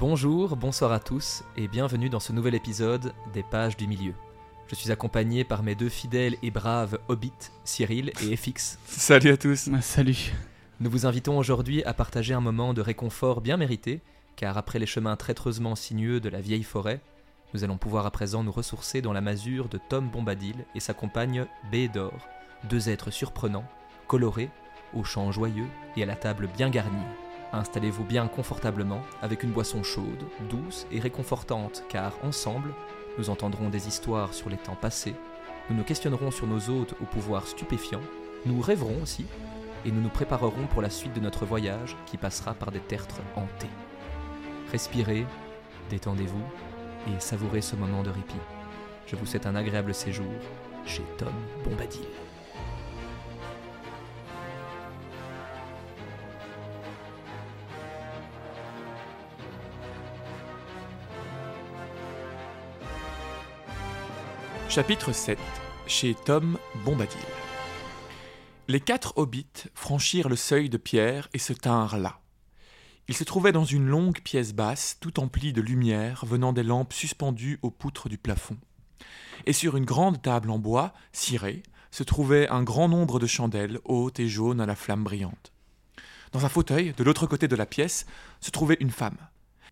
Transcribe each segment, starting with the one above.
Bonjour, bonsoir à tous et bienvenue dans ce nouvel épisode des Pages du Milieu. Je suis accompagné par mes deux fidèles et braves hobbits, Cyril et FX. Salut à tous. Salut. Nous vous invitons aujourd'hui à partager un moment de réconfort bien mérité, car après les chemins traîtreusement sinueux de la vieille forêt, nous allons pouvoir à présent nous ressourcer dans la masure de Tom Bombadil et sa compagne Bédor, deux êtres surprenants, colorés, aux chants joyeux et à la table bien garnie. Installez-vous bien confortablement avec une boisson chaude, douce et réconfortante, car ensemble, nous entendrons des histoires sur les temps passés, nous nous questionnerons sur nos hôtes au pouvoir stupéfiant, nous rêverons aussi, et nous nous préparerons pour la suite de notre voyage qui passera par des tertres hantés. Respirez, détendez-vous et savourez ce moment de répit. Je vous souhaite un agréable séjour chez Tom Bombadil. Chapitre 7 Chez Tom Bombadil Les quatre hobbits franchirent le seuil de pierre et se tinrent là. Ils se trouvaient dans une longue pièce basse, tout emplie de lumière venant des lampes suspendues aux poutres du plafond. Et sur une grande table en bois, cirée, se trouvait un grand nombre de chandelles hautes et jaunes à la flamme brillante. Dans un fauteuil, de l'autre côté de la pièce, se trouvait une femme.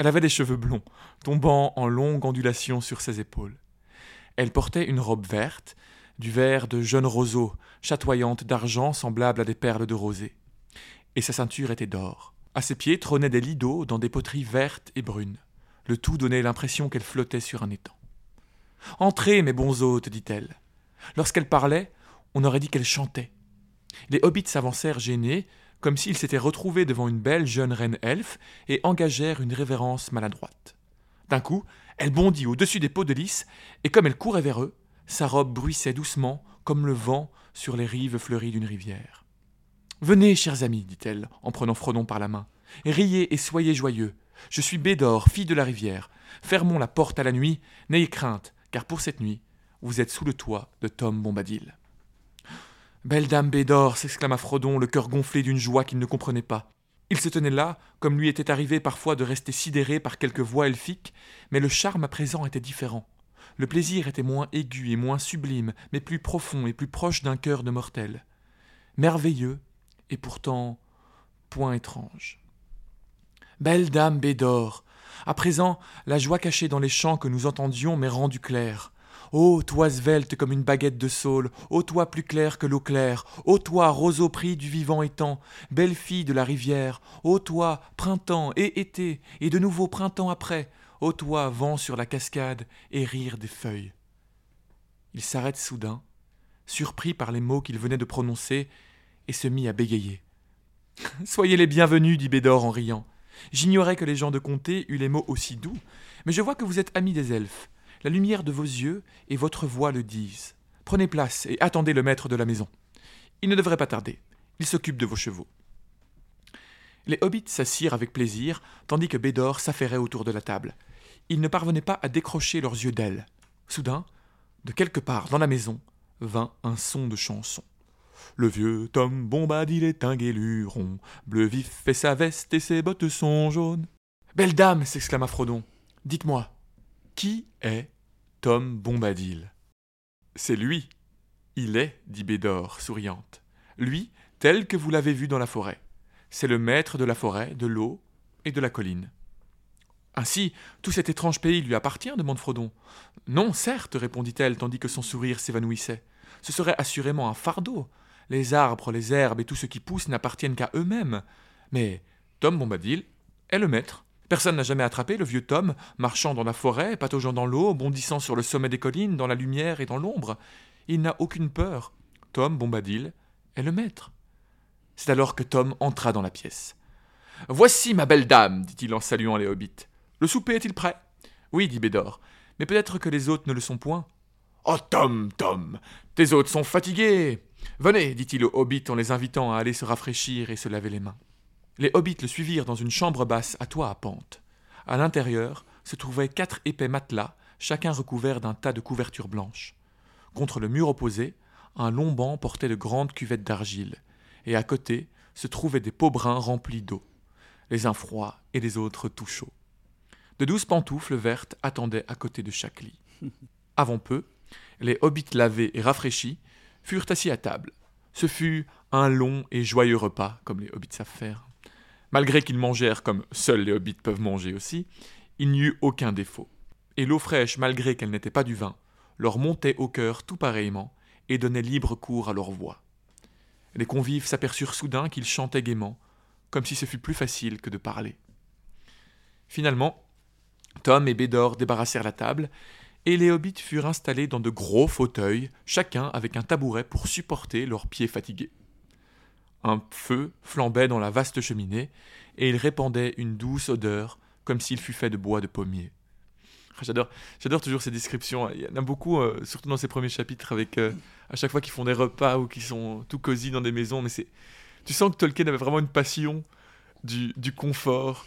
Elle avait des cheveux blonds, tombant en longues ondulations sur ses épaules. Elle portait une robe verte, du vert de jeune roseau, chatoyante d'argent semblable à des perles de rosée. Et sa ceinture était d'or. À ses pieds trônaient des lits d'eau dans des poteries vertes et brunes. Le tout donnait l'impression qu'elle flottait sur un étang. Entrez, mes bons hôtes, dit-elle. Lorsqu'elle parlait, on aurait dit qu'elle chantait. Les hobbits s'avancèrent gênés, comme s'ils s'étaient retrouvés devant une belle jeune reine elfe, et engagèrent une révérence maladroite. D'un coup, elle bondit au-dessus des pots de lys, et comme elle courait vers eux, sa robe bruissait doucement, comme le vent sur les rives fleuries d'une rivière. Venez, chers amis, dit-elle, en prenant Frodon par la main. Riez et soyez joyeux. Je suis Bédor, fille de la rivière. Fermons la porte à la nuit, n'ayez crainte, car pour cette nuit, vous êtes sous le toit de Tom Bombadil. Belle dame Bédor, s'exclama Frodon, le cœur gonflé d'une joie qu'il ne comprenait pas. Il se tenait là, comme lui était arrivé parfois de rester sidéré par quelques voix elfiques, mais le charme à présent était différent. Le plaisir était moins aigu et moins sublime, mais plus profond et plus proche d'un cœur de mortel. Merveilleux, et pourtant point étrange. Belle dame Bédor, à présent la joie cachée dans les chants que nous entendions m'est rendue claire. Ô toi svelte comme une baguette de saule, ô toi plus clair que l'eau claire, ô toi roseau pris du vivant étang, belle fille de la rivière, ô toi printemps et été, et de nouveau printemps après, ô toi vent sur la cascade et rire des feuilles. Il s'arrête soudain, surpris par les mots qu'il venait de prononcer, et se mit à bégayer. Soyez les bienvenus, dit Bédor en riant. J'ignorais que les gens de comté eussent les mots aussi doux, mais je vois que vous êtes amis des elfes. La lumière de vos yeux et votre voix le disent. Prenez place et attendez le maître de la maison. Il ne devrait pas tarder. Il s'occupe de vos chevaux. Les hobbits s'assirent avec plaisir, tandis que Bédor s'affairait autour de la table. Ils ne parvenaient pas à décrocher leurs yeux d'elle. Soudain, de quelque part dans la maison, vint un son de chanson. Le vieux Tom Bombadil est un guéluron, bleu vif fait sa veste et ses bottes sont jaunes. Belle dame, s'exclama Frodon, dites-moi, qui est Tom Bombadil? C'est lui. Il est, dit Bédor, souriante. Lui, tel que vous l'avez vu dans la forêt. C'est le maître de la forêt, de l'eau et de la colline. Ainsi, tout cet étrange pays lui appartient demande Frodon. Non, certes, répondit-elle, tandis que son sourire s'évanouissait. Ce serait assurément un fardeau. Les arbres, les herbes et tout ce qui pousse n'appartiennent qu'à eux-mêmes. Mais Tom Bombadil est le maître. Personne n'a jamais attrapé le vieux Tom, marchant dans la forêt, pataugeant dans l'eau, bondissant sur le sommet des collines, dans la lumière et dans l'ombre. Il n'a aucune peur. Tom Bombadil est le maître. C'est alors que Tom entra dans la pièce. Voici ma belle dame, dit-il en saluant les hobbits. Le souper est-il prêt? Oui, dit Bédor, mais peut-être que les hôtes ne le sont point. Oh, Tom, Tom, tes hôtes sont fatigués. Venez, dit-il aux hobbits en les invitant à aller se rafraîchir et se laver les mains. Les hobbits le suivirent dans une chambre basse à toit à pente. À l'intérieur se trouvaient quatre épais matelas, chacun recouvert d'un tas de couvertures blanches. Contre le mur opposé, un long banc portait de grandes cuvettes d'argile, et à côté se trouvaient des pots bruns remplis d'eau, les uns froids et les autres tout chauds. De douze pantoufles vertes attendaient à côté de chaque lit. Avant peu, les hobbits lavés et rafraîchis furent assis à table. Ce fut un long et joyeux repas, comme les hobbits savent faire. Malgré qu'ils mangèrent comme seuls les hobbits peuvent manger aussi, il n'y eut aucun défaut. Et l'eau fraîche, malgré qu'elle n'était pas du vin, leur montait au cœur tout pareillement et donnait libre cours à leur voix. Les convives s'aperçurent soudain qu'ils chantaient gaiement, comme si ce fût plus facile que de parler. Finalement, Tom et Bédor débarrassèrent la table, et les hobbits furent installés dans de gros fauteuils, chacun avec un tabouret pour supporter leurs pieds fatigués. Un feu flambait dans la vaste cheminée, et il répandait une douce odeur, comme s'il fût fait de bois de pommier. J'adore, j'adore toujours ces descriptions. Il y en a beaucoup, euh, surtout dans ces premiers chapitres, avec euh, à chaque fois qu'ils font des repas ou qu'ils sont tout cosy dans des maisons. Mais c'est, tu sens que Tolkien avait vraiment une passion du, du confort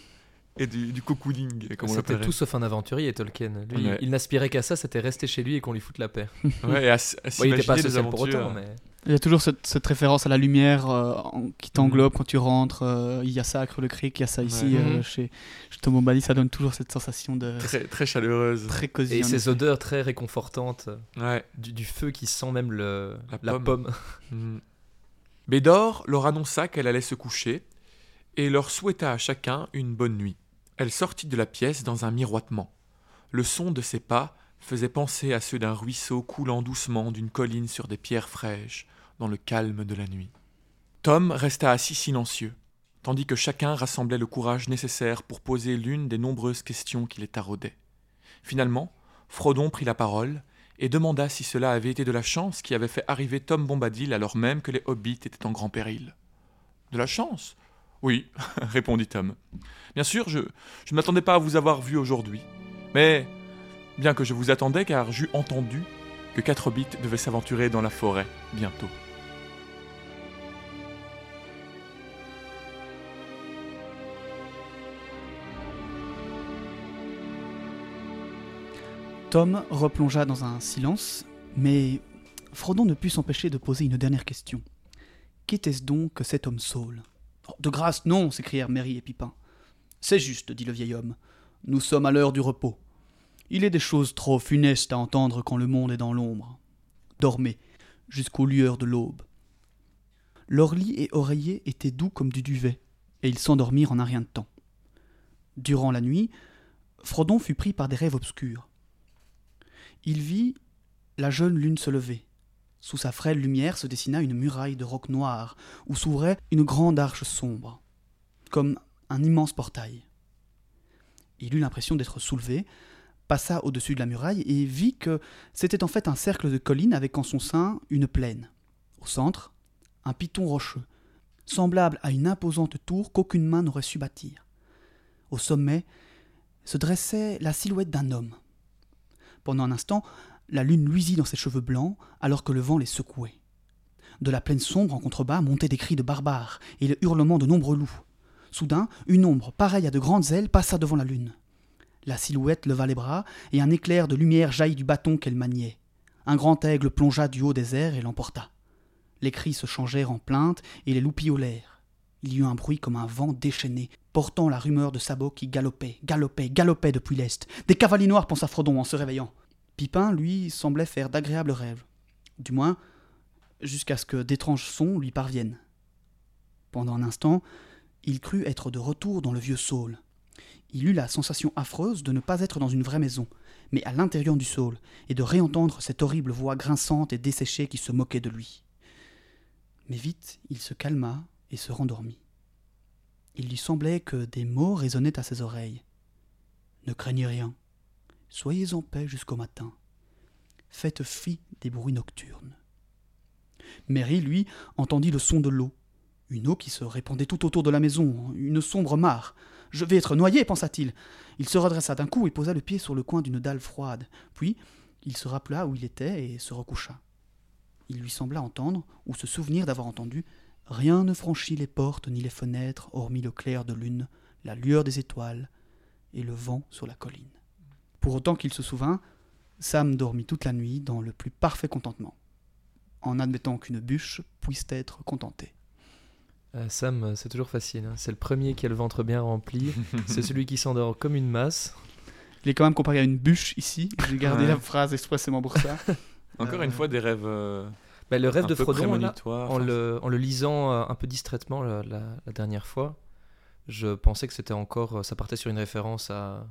et du, du cocooning. C'était tout sauf un aventurier, Tolkien. Lui, Ouais. il n'aspirait qu'à ça, c'était rester chez lui et qu'on lui foute la paix. Ouais, et à, s- à Ouais, il n'était pas social pour autant, mais Il y a toujours cette, cette référence à la lumière euh, qui t'englobe quand tu rentres. euh, il y a ça à Creux le Cric, il y a ça ici Ouais. euh, Mhm. chez, chez Tom Bombadil. Ça donne toujours cette sensation de Très, très chaleureuse. très cosy. et ces odeurs très réconfortantes Ouais. du, du feu qui sent même le, La la, pomme. pomme. Mm. Bédor leur annonça qu'elle allait se coucher et leur souhaita à chacun une bonne nuit. Elle sortit de la pièce dans un miroitement. Le son de ses pas faisait penser à ceux d'un ruisseau coulant doucement d'une colline sur des pierres fraîches dans le calme de la nuit. Tom resta assis silencieux, tandis que chacun rassemblait le courage nécessaire pour poser l'une des nombreuses questions qui les taraudaient. Finalement, Frodon prit la parole et demanda si cela avait été de la chance qui avait fait arriver Tom Bombadil alors même que les hobbits étaient en grand péril. De la chance? Oui, répondit Tom. Bien sûr, je, je ne m'attendais pas à vous avoir vu aujourd'hui. Mais, bien que je vous attendais car j'eus entendu que quatre hobbits devaient s'aventurer dans la forêt bientôt. Tom replongea dans un silence, mais Frodon ne put s'empêcher de poser une dernière question. Qu'était-ce donc que cet homme Saul Oh, De grâce, non s'écrièrent Merry et Pipin. C'est juste, dit le vieil homme. Nous sommes à l'heure du repos. Il est des choses trop funestes à entendre quand le monde est dans l'ombre. Dormez, jusqu'aux lueurs de l'aube. Leurs lits et oreillers étaient doux comme du duvet, et ils s'endormirent en un rien de temps. Durant la nuit, Frodon fut pris par des rêves obscurs. Il vit la jeune lune se lever. Sous sa frêle lumière se dessina une muraille de roc noir, où s'ouvrait une grande arche sombre, comme un immense portail. Il eut l'impression d'être soulevé, passa au-dessus de la muraille et vit que c'était en fait un cercle de collines avec en son sein une plaine. Au centre, un piton rocheux, semblable à une imposante tour qu'aucune main n'aurait su bâtir. Au sommet se dressait la silhouette d'un homme. Pendant un instant, la lune luisit dans ses cheveux blancs alors que le vent les secouait. De la plaine sombre en contrebas montaient des cris de barbares et le hurlement de nombreux loups. Soudain, une ombre, pareille à de grandes ailes, passa devant la lune. La silhouette leva les bras et un éclair de lumière jaillit du bâton qu'elle maniait. Un grand aigle plongea du haut des airs et l'emporta. Les cris se changèrent en plaintes et les loups. Il y eut un bruit comme un vent déchaîné, portant la rumeur de sabots qui galopaient, galopaient, galopaient depuis l'est. Des cavaliers noirs, pensa Frodon en se réveillant. Pipin, lui, semblait faire d'agréables rêves. Du moins, jusqu'à ce que d'étranges sons lui parviennent. Pendant un instant, il crut être de retour dans le vieux Saul. Il eut la sensation affreuse de ne pas être dans une vraie maison, mais à l'intérieur du Saul, et de réentendre cette horrible voix grinçante et desséchée qui se moquait de lui. Mais vite, il se calma et se rendormit. Il lui semblait que des mots résonnaient à ses oreilles. Ne craignez rien. Soyez en paix jusqu'au matin. Faites fi des bruits nocturnes. Mary, lui, entendit le son de l'eau. Une eau qui se répandait tout autour de la maison, une sombre mare. Je vais être noyé, pensa-t-il. Il se redressa d'un coup et posa le pied sur le coin d'une dalle froide. Puis, il se rappela où il était et se recoucha. Il lui sembla entendre, ou se souvenir d'avoir entendu, Rien ne franchit les portes ni les fenêtres, hormis le clair de lune, la lueur des étoiles et le vent sur la colline. Pour autant qu'il se souvint, Sam dormit toute la nuit dans le plus parfait contentement, en admettant qu'une bûche puisse être contentée. Euh, Sam, euh, c'est toujours facile. hein. C'est le premier qui a le ventre bien rempli. c'est celui qui s'endort comme une masse. Il est quand même comparé à une bûche ici. J'ai gardé Ouais. la phrase expressément pour ça. Encore Euh, une fois, des rêves. euh, Bah, le rêve un de Frodon, là, en, Enfin, le, en le lisant euh, un peu distraitement la, la- la dernière fois, je pensais que c'était encore. euh, Ça partait sur une référence à.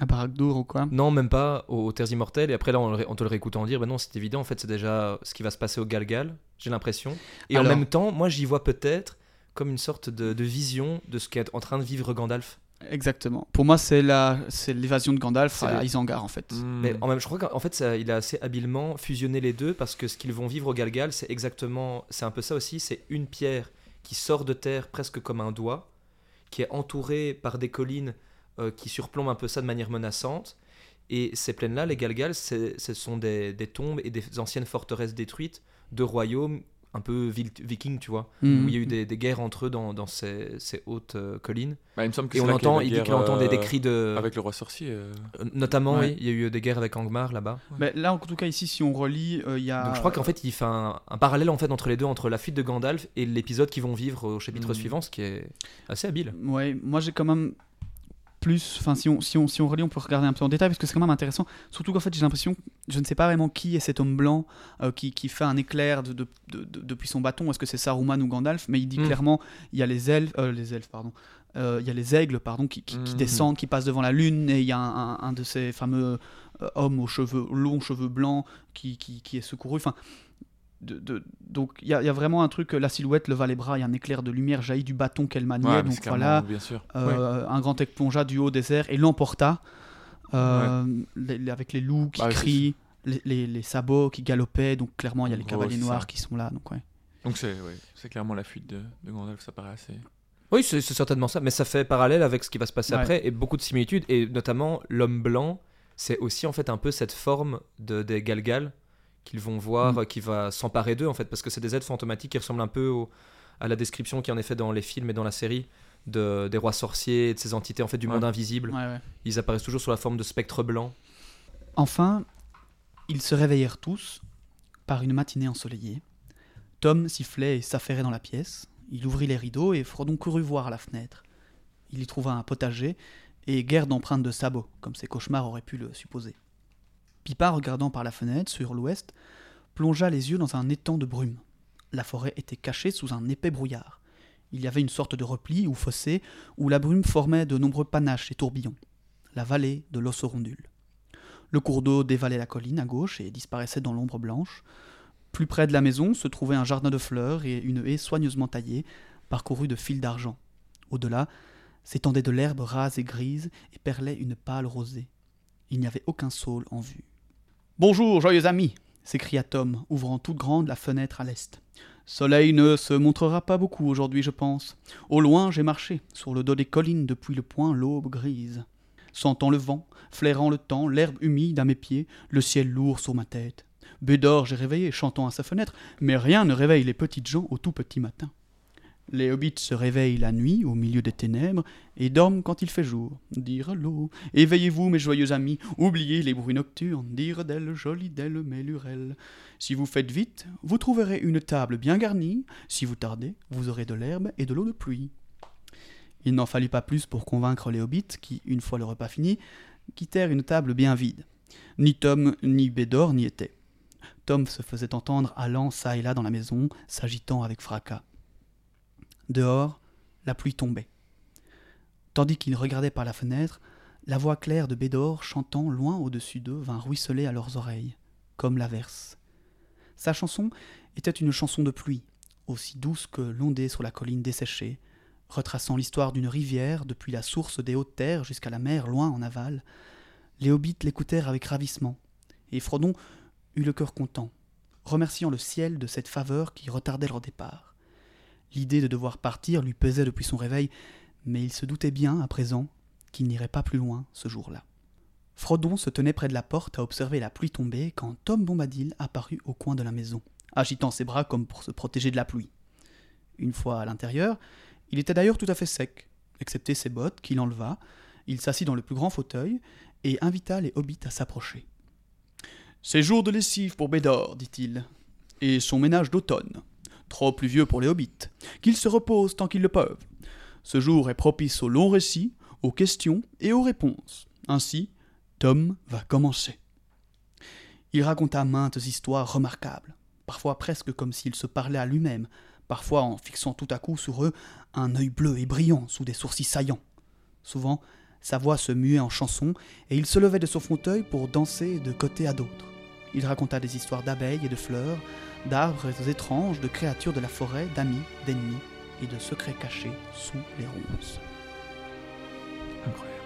À Barakdour ou quoi Non, même pas aux, aux Terres Immortelles. Et après, là, ré- en te le réécoutant dire, bah non, c'est évident, en fait, c'est déjà ce qui va se passer au Galgal, j'ai l'impression. Et Alors- en même temps, moi, j'y vois peut-être comme une sorte de, de vision de ce qu'est en train de vivre Gandalf. Exactement. Pour moi, c'est la, c'est l'évasion de Gandalf à le- Isengard en fait. hmm. Mais en même, je crois qu'en fait, ça, il a assez habilement fusionné les deux parce que ce qu'ils vont vivre au Galgal, c'est exactement, c'est un peu ça aussi. C'est une pierre qui sort de terre presque comme un doigt, qui est entourée par des collines euh, qui surplombent un peu ça de manière menaçante. Et ces plaines-là, les Galgal, ce sont des, des tombes et des anciennes forteresses détruites de royaumes un peu vikings, tu vois, Mhm. où il y a eu des, des guerres entre eux dans, dans ces, ces hautes euh, collines. Bah, il me semble que Et c'est on entend, il dit qu'il entend des, des euh, cris de. Avec le roi sorcier. euh. Notamment, Ouais. oui, il y a eu des guerres avec Angmar là-bas. Mais là, en tout cas, ici, si on relit, euh, il y a. Donc je crois qu'en fait il fait un, un parallèle en fait entre les deux, entre la fuite de Gandalf et l'épisode qu'ils vont vivre au chapitre Mhm. suivant, ce qui est assez habile. Ouais, moi j'ai quand même plus. Enfin, si on, si, on, si on relit, on peut regarder un peu en détail parce que c'est quand même intéressant. Surtout qu'en fait, j'ai l'impression. Je ne sais pas vraiment qui est cet homme blanc euh, qui, qui fait un éclair de, de- de- de- depuis son bâton. Est-ce que c'est Saruman ou Gandalf? Mais il dit Mm. clairement il y a les elfes. euh, les elfes, pardon. Euh, il y a les aigles pardon, qui, qui- qui Mhm. descendent, qui passent devant la lune, et il y a un, un- un de ces fameux hommes aux cheveux longs, cheveux blancs, qui, qui, qui est secouru. Enfin, de- de- donc il y, a- il y a vraiment un truc, la silhouette leva les bras, il y a un éclair de lumière jaillit du bâton qu'elle maniait. Ouais, donc voilà, bien sûr. euh, un grand aigle plongea du haut des airs et l'emporta euh, les- les- avec les loups qui Bah, crient, les, les- les sabots qui galopaient. Donc clairement, il y a les Oh, cavaliers noirs ça. qui sont là. Donc ouais. Donc c'est ouais, clairement la fuite de, de Gandalf, ça paraît assez. Oui, c'est c'est certainement ça, mais ça fait parallèle avec ce qui va se passer Ouais. après et beaucoup de similitudes et notamment l'homme blanc, c'est aussi en fait un peu cette forme de, des Galgal qu'ils vont voir, Mm. euh, qui va s'emparer d'eux en fait, parce que c'est des êtres fantomatiques qui ressemblent un peu au- à la description qui en est faite dans les films et dans la série de, des rois sorciers, et de ces entités en fait du Ouais. monde invisible. Ouais, ouais. Ils apparaissent toujours sous la forme de spectres blancs. Enfin, ils se réveillèrent tous par une matinée ensoleillée. Tom sifflait et s'affairait dans la pièce. Il ouvrit les rideaux et Frodon courut voir à la fenêtre. Il y trouva un potager et guère d'empreintes de sabots, comme ses cauchemars auraient pu le supposer. Pipin, regardant par la fenêtre sur l'ouest, plongea les yeux dans un étang de brume. La forêt était cachée sous un épais brouillard. Il y avait une sorte de repli ou fossé où la brume formait de nombreux panaches et tourbillons. La vallée de l'Ossorondule. Le cours d'eau dévalait la colline à gauche et disparaissait dans l'ombre blanche. Plus près de la maison se trouvait un jardin de fleurs et une haie soigneusement taillée, parcourue de fils d'argent. Au-delà s'étendait de l'herbe rase et grise et perlait une pâle rosée. Il n'y avait aucun saule en vue. Bonjour, joyeux amis s'écria Tom, ouvrant toute grande la fenêtre à l'est. Soleil ne se montrera pas beaucoup aujourd'hui, je pense. Au loin, j'ai marché, sur le dos des collines depuis le point l'aube grise. Sentant le vent, flairant le temps, l'herbe humide à mes pieds, le ciel lourd sur ma tête. Bédor, j'ai réveillé, chantant à sa fenêtre, mais rien ne réveille les petites gens au tout petit matin. Les hobbits se réveillent la nuit, au milieu des ténèbres, et dorment quand il fait jour. Dire l'eau, éveillez-vous, mes joyeux amis, oubliez les bruits nocturnes, dire d'elle, jolie d'elle, mes lurelles. Si vous faites vite, vous trouverez une table bien garnie, si vous tardez, vous aurez de l'herbe et de l'eau de pluie. Il n'en fallut pas plus pour convaincre les hobbits, qui, une fois le repas fini, quittèrent une table bien vide. Ni Tom ni Bédor n'y étaient. Tom se faisait entendre allant çà et là dans la maison, s'agitant avec fracas. Dehors, la pluie tombait. Tandis qu'il regardait par la fenêtre, la voix claire de Bédor chantant loin au-dessus d'eux vint ruisseler à leurs oreilles, comme l'averse. Sa chanson était une chanson de pluie, aussi douce que l'ondée sur la colline desséchée, retraçant l'histoire d'une rivière depuis la source des hautes terres jusqu'à la mer loin en aval. Les hobbits l'écoutèrent avec ravissement, et Frodon eut le cœur content, remerciant le ciel de cette faveur qui retardait leur départ. L'idée de devoir partir lui pesait depuis son réveil, mais il se doutait bien, à présent, qu'il n'irait pas plus loin ce jour-là. Frodon se tenait près de la porte à observer la pluie tomber quand Tom Bombadil apparut au coin de la maison, agitant ses bras comme pour se protéger de la pluie. Une fois à l'intérieur, il était d'ailleurs tout à fait sec, excepté ses bottes qu'il enleva. Il s'assit dans le plus grand fauteuil et invita les hobbits à s'approcher. C'est jour de lessive pour Bédor, dit-il, et son ménage d'automne. Trop pluvieux pour les hobbits, qu'ils se reposent tant qu'ils le peuvent. Ce jour est propice aux longs récits, aux questions et aux réponses. Ainsi, Tom va commencer. Il raconta maintes histoires remarquables, parfois presque comme s'il se parlait à lui-même, parfois en fixant tout à coup sur eux un œil bleu et brillant sous des sourcils saillants. Souvent, sa voix se muait en chanson et il se levait de son fauteuil pour danser de côté à d'autre. Il raconta des histoires d'abeilles et de fleurs, d'arbres étranges, de créatures de la forêt, d'amis, d'ennemis et de secrets cachés sous les ronces. Incroyable.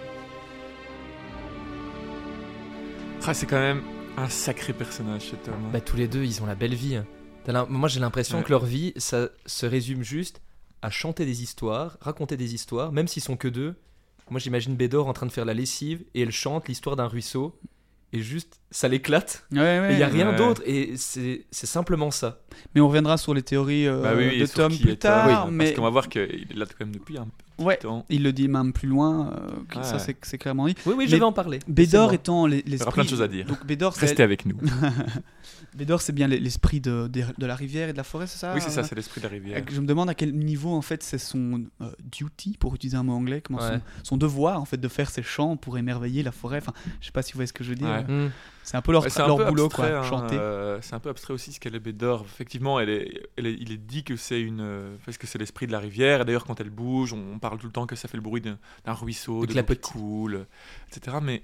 Ah, c'est quand même un sacré personnage, cet homme. hein. Bah, tous les deux, ils ont la belle vie. L'im- Moi, j'ai l'impression Ouais. que leur vie, ça se résume juste à chanter des histoires, raconter des histoires, même s'ils sont que deux. Moi, j'imagine Bédor en train de faire la lessive et elle chante l'histoire d'un ruisseau. Et juste, ça l'éclate. Ouais, ouais, Et il y a rien ouais. d'autre. Et c'est c'est simplement ça. Mais on reviendra sur les théories euh, Bah oui, oui, de Tom plus Tom, tard, oui, mais Parce qu'on va voir qu'il est là quand même depuis un ouais, il le dit même plus loin, euh, ça Ouais. c'est c'est clairement dit. Oui, oui, je Mais vais en parler. Bédor étant les- Il y aura l'esprit... plein de choses à dire. Donc Bédor, c'est Restez avec nous. Bédor, c'est bien l'esprit de, de, de la rivière et de la forêt, c'est ça? Oui, c'est ça, c'est l'esprit de la rivière. Je me demande à quel niveau en fait c'est son euh, duty pour utiliser un mot anglais, comment Ouais. son, son devoir en fait de faire ses chants pour émerveiller la forêt. Enfin, je sais pas si vous voyez ce que je veux dire. Ouais. Hmm. C'est un peu leur, Ouais, un leur peu boulot abstrait, quoi, hein, chanter. euh, c'est un peu abstrait aussi ce qu'elle est Bédor. Effectivement, elle est, elle est- il est dit que c'est une, euh, parce que c'est l'esprit de la rivière. D'ailleurs, quand elle bouge, on, on parle tout le temps que ça fait le bruit d'un ruisseau, De de, l'eau qui clapotis. coule, etc. Mais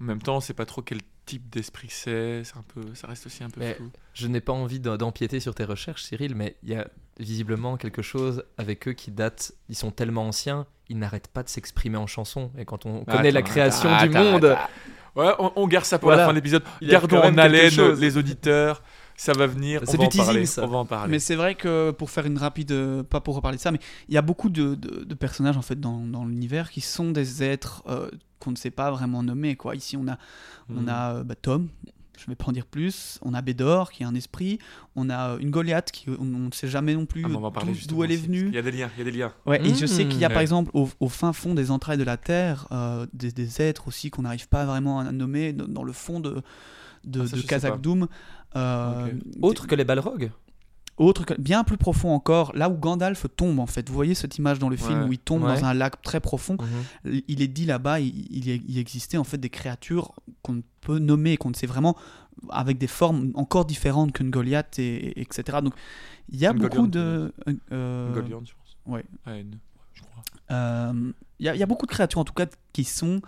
en même temps, c'est pas trop quel type d'esprit c'est. C'est un peu, ça reste aussi un peu Mais- flou. Je n'ai pas envie d'empiéter sur tes recherches, Cyril, mais il y a visiblement quelque chose avec eux qui date. Ils sont tellement anciens, ils n'arrêtent pas de s'exprimer en chanson. Et quand on connaît la création attends, du attends, monde, attends. Ouais, on, on garde ça pour Voilà. la fin de l'épisode. Gardons en haleine les auditeurs. Ça va venir. C'est du en parler. teasing, ça. On va en parler. Mais c'est vrai que pour faire une rapide, euh, pas pour reparler de ça, mais il y a beaucoup de, de- de personnages en fait dans, dans l'univers qui sont des êtres euh, qu'on ne sait pas vraiment nommer. Quoi. Ici, on a, on Hmm. a euh, bah, Tom, je vais pas en dire plus. On a Bédor qui est un esprit. On a euh, une Goliath qui on on ne sait jamais non plus Ah, d'où- elle est venue. qu'il y a des liens. Il y a des liens. Ouais, et je sais Mmh. qu'il y a par exemple au, au fin fond des entrailles de la Terre euh, des, des êtres aussi qu'on n'arrive pas vraiment à nommer dans, dans le fond de, de, Ah, ça, de Kazakh. Doom. Euh, autre que les Balrogs? Autre que- bien plus profond encore, là où Gandalf tombe en fait. Vous voyez cette image dans le film Ouais. où il tombe Ouais. dans un lac très profond. Mhm. Il est dit là-bas, il, y- existait en fait des créatures qu'on ne peut nommer, qu'on ne sait vraiment, avec des formes encore différentes qu'une Goliath, et, et- etc. Donc il y a Une beaucoup Goliath, de. euh, Une Goliath, je pense. ouais. crois. Euh, Il y, a- il y a beaucoup de créatures en tout cas qui sont.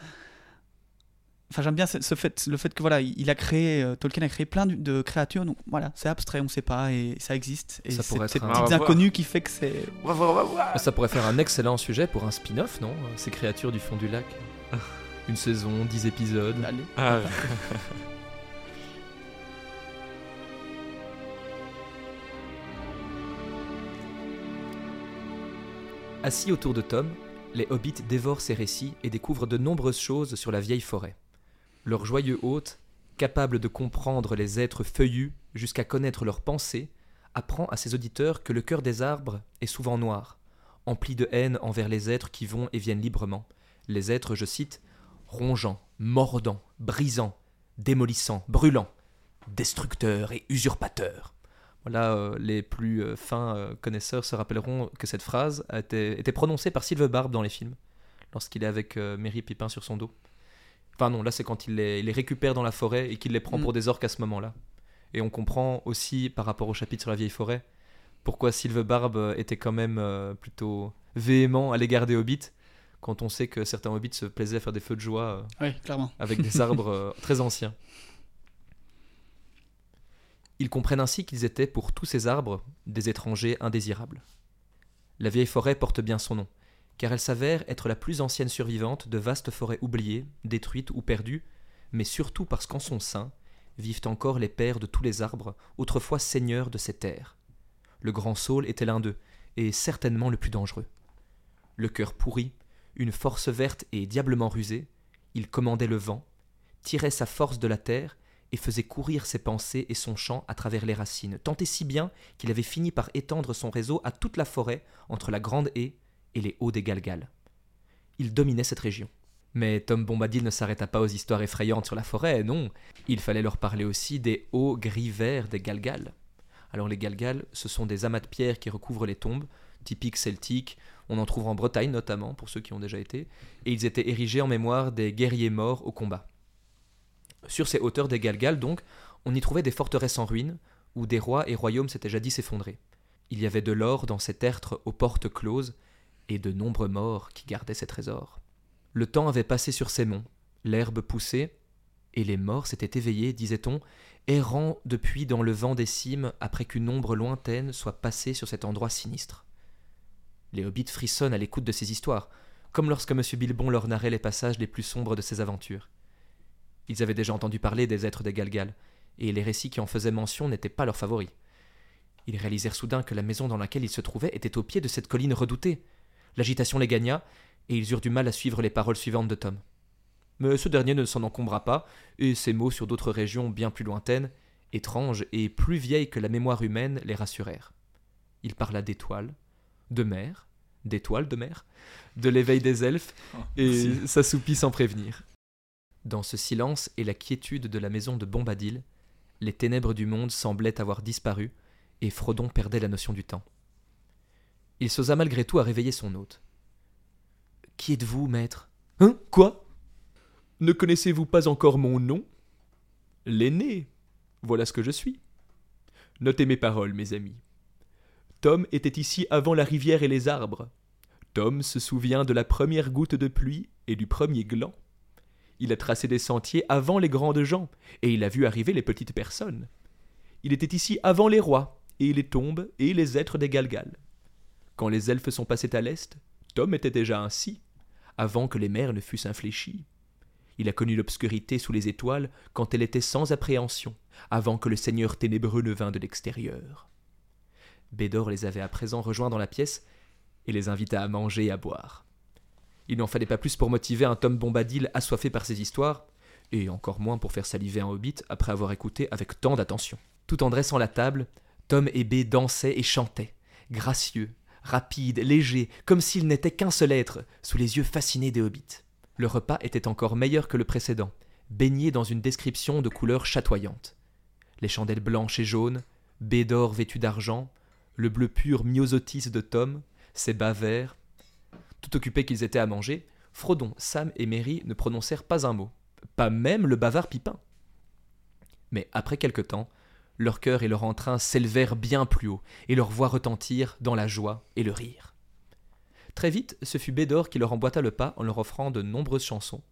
Enfin, j'aime bien ce, ce fait, le fait que voilà, il a créé, euh, Tolkien a créé plein de, de créatures. Donc voilà, c'est abstrait, on sait pas et ça existe. Et Ça c'est pourrait être un- On va voir. inconnues qui fait que c'est. On va voir, on va voir. Ça pourrait faire un excellent sujet pour un spin-off, non Ces créatures du fond du lac? Une saison, 10 épisodes. Allez. Ah. Assis autour de Tom, les hobbits dévorent ces récits et découvrent de nombreuses choses sur la vieille forêt. Leur joyeux hôte, capable de comprendre les êtres feuillus jusqu'à connaître leurs pensées, apprend à ses auditeurs que le cœur des arbres est souvent noir, empli de haine envers les êtres qui vont et viennent librement. Les êtres, je cite, rongeants, mordants, brisants, démolissants, brûlants, destructeurs et usurpateurs. Voilà, euh, les plus euh, fins euh, connaisseurs se rappelleront que cette phrase a été, prononcée par Sylve Barbe dans les films, lorsqu'il est avec Merry Pipin sur son dos. Enfin non, là c'est quand il les, il les récupère dans la forêt et qu'il les prend Mm. pour des orques à ce moment-là. Et on comprend aussi, par rapport au chapitre sur la vieille forêt, pourquoi Sylve Barbe était quand même euh, plutôt véhément à l'égard des hobbits, quand on sait que certains hobbits se plaisaient à faire des feux de joie euh, Oui, clairement. avec des arbres euh, très anciens. Ils comprennent ainsi qu'ils étaient pour tous ces arbres des étrangers indésirables. La vieille forêt porte bien son nom, car elle s'avère être la plus ancienne survivante de vastes forêts oubliées, détruites ou perdues, mais surtout parce qu'en son sein vivent encore les pères de tous les arbres, autrefois seigneurs de ces terres. Le grand saule était l'un d'eux, et certainement le plus dangereux. Le cœur pourri, une force verte et diablement rusée, il commandait le vent, tirait sa force de la terre et faisait courir ses pensées et son chant à travers les racines, tant et si bien qu'il avait fini par étendre son réseau à toute la forêt entre la grande haie et les hauts des Galgales. Il dominait cette région. Mais Tom Bombadil ne s'arrêta pas aux histoires effrayantes sur la forêt, non, il fallait leur parler aussi des hauts gris verts des Galgales. Alors les Galgales, ce sont des amas de pierre qui recouvrent les tombes, typiques celtiques, on en trouve en Bretagne notamment, pour ceux qui ont déjà été, et ils étaient érigés en mémoire des guerriers morts au combat. Sur ces hauteurs des Galgal, donc, on y trouvait des forteresses en ruine, où des rois et royaumes s'étaient jadis effondrés. Il y avait de l'or dans ces tertres aux portes closes, et de nombreux morts qui gardaient ces trésors. Le temps avait passé sur ces monts, l'herbe poussait, et les morts s'étaient éveillés, disait-on, errant depuis dans le vent des cimes après qu'une ombre lointaine soit passée sur cet endroit sinistre. Les hobbits frissonnent à l'écoute de ces histoires, comme lorsque M. Bilbon leur narrait les passages les plus sombres de ses aventures. Ils avaient déjà entendu parler des êtres des Galgal, et les récits qui en faisaient mention n'étaient pas leurs favoris. Ils réalisèrent soudain que la maison dans laquelle ils se trouvaient était au pied de cette colline redoutée. L'agitation les gagna, et ils eurent du mal à suivre les paroles suivantes de Tom. Mais ce dernier ne s'en encombra pas, et ses mots sur d'autres régions bien plus lointaines, étranges et plus vieilles que la mémoire humaine, les rassurèrent. Il parla d'étoiles, de mer, d'étoiles de mer, de l'éveil des elfes, et s'assoupit sans prévenir. Dans ce silence et la quiétude de la maison de Bombadil, les ténèbres du monde semblaient avoir disparu, et Frodon perdait la notion du temps. Il s'osa malgré tout à réveiller son hôte. Qui êtes-vous, maître? Hein? Quoi? Ne connaissez-vous pas encore mon nom? L'aîné. Voilà ce que je suis. Notez mes paroles, mes amis. Tom était ici avant la rivière et les arbres. Tom se souvient de la première goutte de pluie et du premier gland. Il a tracé des sentiers avant les grandes gens, et il a vu arriver les petites personnes. Il était ici avant les rois, et les tombes, et les êtres des Galgal. Quand les elfes sont passés à l'est, Tom était déjà ainsi, avant que les mers ne fussent infléchies. Il a connu l'obscurité sous les étoiles quand elle était sans appréhension, avant que le seigneur ténébreux ne vînt de l'extérieur. Bédor les avait à présent rejoints dans la pièce et les invita à manger et à boire. Il n'en fallait pas plus pour motiver un Tom Bombadil assoiffé par ses histoires, et encore moins pour faire saliver un hobbit après avoir écouté avec tant d'attention. Tout en dressant la table, Tom et B dansaient et chantaient, gracieux, rapides, légers, comme s'ils n'étaient qu'un seul être, sous les yeux fascinés des hobbits. Le repas était encore meilleur que le précédent, baigné dans une description de couleurs chatoyantes. Les chandelles blanches et jaunes, Bédor vêtu d'argent, le bleu pur myosotis de Tom, ses bas verts. Tout occupés qu'ils étaient à manger, Frodon, Sam et Mary ne prononcèrent pas un mot, pas même le bavard Pipin. Mais après quelque temps, leur cœur et leur entrain s'élevèrent bien plus haut, et leur voix retentirent dans la joie et le rire. Très vite, ce fut Bédor qui leur emboîta le pas en leur offrant de nombreuses chansons,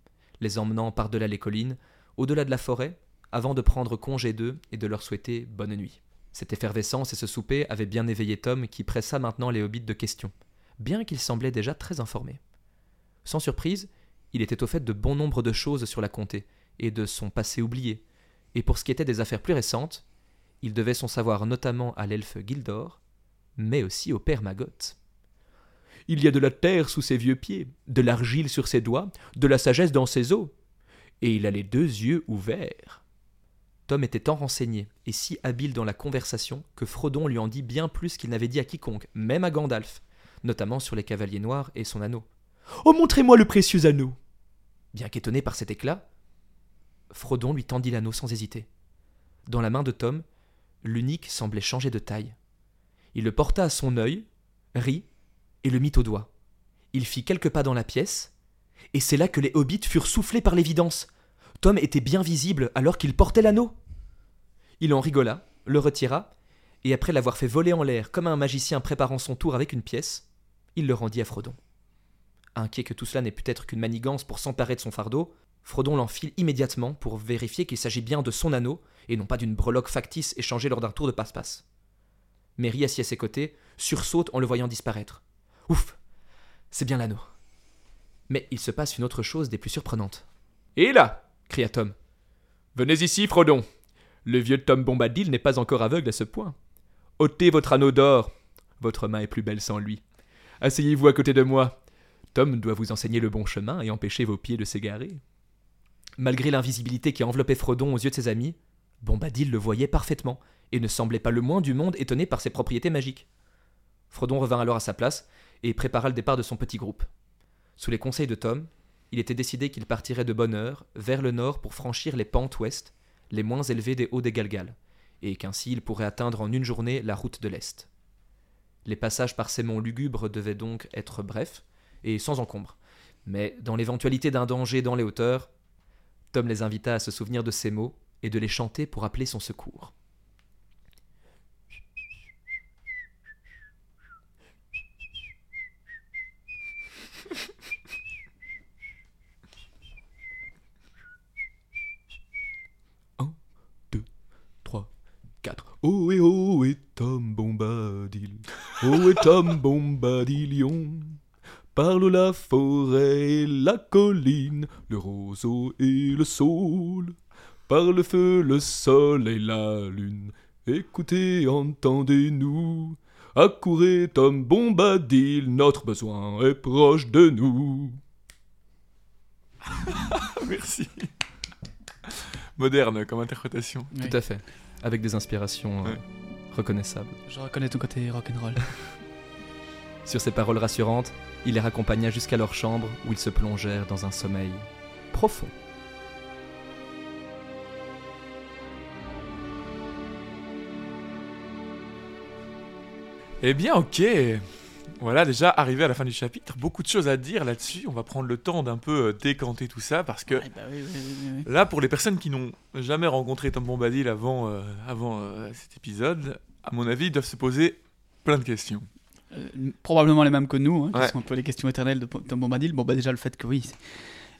les emmenant par-delà les collines, au-delà de la forêt, avant de prendre congé d'eux et de leur souhaiter bonne nuit. Cette effervescence et ce souper avaient bien éveillé Tom qui pressa maintenant les hobbits de questions, bien qu'il semblait déjà très informé. Sans surprise, il était au fait de bon nombre de choses sur la comté et de son passé oublié, et pour ce qui était des affaires plus récentes, il devait son savoir notamment à l'elfe Gildor, mais aussi au père Magot. Il y a de la terre sous ses vieux pieds, de l'argile sur ses doigts, de la sagesse dans ses os, et il a les deux yeux ouverts. Tom était tant renseigné et si habile dans la conversation que Frodon lui en dit bien plus qu'il n'avait dit à quiconque, même à Gandalf, notamment sur les cavaliers noirs et son anneau. Oh, montrez-moi le précieux anneau Bien qu'étonné par cet éclat, Frodon lui tendit l'anneau sans hésiter. Dans la main de Tom, l'unique semblait changer de taille. Il le porta à son œil, rit, et le mit au doigt. Il fit quelques pas dans la pièce, et c'est là que les hobbits furent soufflés par l'évidence. Tom était bien visible alors qu'il portait l'anneau. Il en rigola, le retira, et après l'avoir fait voler en l'air comme un magicien préparant son tour avec une pièce, il le rendit à Frodon. Inquiet que tout cela n'ait pu être qu'une manigance pour s'emparer de son fardeau, Frodon l'enfile immédiatement pour vérifier qu'il s'agit bien de son anneau et non pas d'une breloque factice échangée lors d'un tour de passe-passe. Mary assis à ses côtés sursaute en le voyant disparaître. Ouf C'est bien l'anneau. Mais il se passe une autre chose des plus surprenantes. Et là cria Tom. Venez ici, Frodon. Le vieux Tom Bombadil n'est pas encore aveugle à ce point. ôtez votre anneau d'or. Votre main est plus belle sans lui. Asseyez-vous à côté de moi. Tom doit vous enseigner le bon chemin et empêcher vos pieds de s'égarer. Malgré l'invisibilité qui enveloppait Frodon aux yeux de ses amis, Bombadil le voyait parfaitement et ne semblait pas le moins du monde étonné par ses propriétés magiques. Frodon revint alors à sa place et prépara le départ de son petit groupe. Sous les conseils de Tom, il était décidé qu'il partirait de bonne heure vers le nord pour franchir les pentes ouest, les moins élevées des hauts des Galgal, et qu'ainsi il pourrait atteindre en une journée la route de l'est. Les passages par ces monts lugubres devaient donc être brefs et sans encombre, mais dans l'éventualité d'un danger dans les hauteurs, Tom les invita à se souvenir de ces mots et de les chanter pour appeler son secours. Oh et oh et Tom Bombadil, oh et Tom Bombadilion. Parle la forêt et la colline, le roseau et le saule. Par le feu, le sol et la lune. Écoutez, entendez-nous. Accourez, Tom Bombadil, notre besoin est proche de nous. Merci. Moderne comme interprétation. Tout à fait. Avec des inspirations euh, Ouais. reconnaissables. Je reconnais ton côté rock'n'roll. Sur ces paroles rassurantes, il les raccompagna jusqu'à leur chambre où ils se plongèrent dans un sommeil profond. Eh bien, ok. Voilà, déjà arrivé à la fin du chapitre, beaucoup de choses à dire là-dessus. On va prendre le temps d'un peu euh, décanter tout ça parce que Ouais, bah oui, oui, oui, oui. là, pour les personnes qui n'ont jamais rencontré Tom Bombadil avant, euh, avant euh, cet épisode, à mon avis, ils doivent se poser plein de questions. Euh, probablement les mêmes que nous, hein, qui Ouais. sont un peu les questions éternelles de Tom Bombadil. Bon, bah déjà le fait que oui,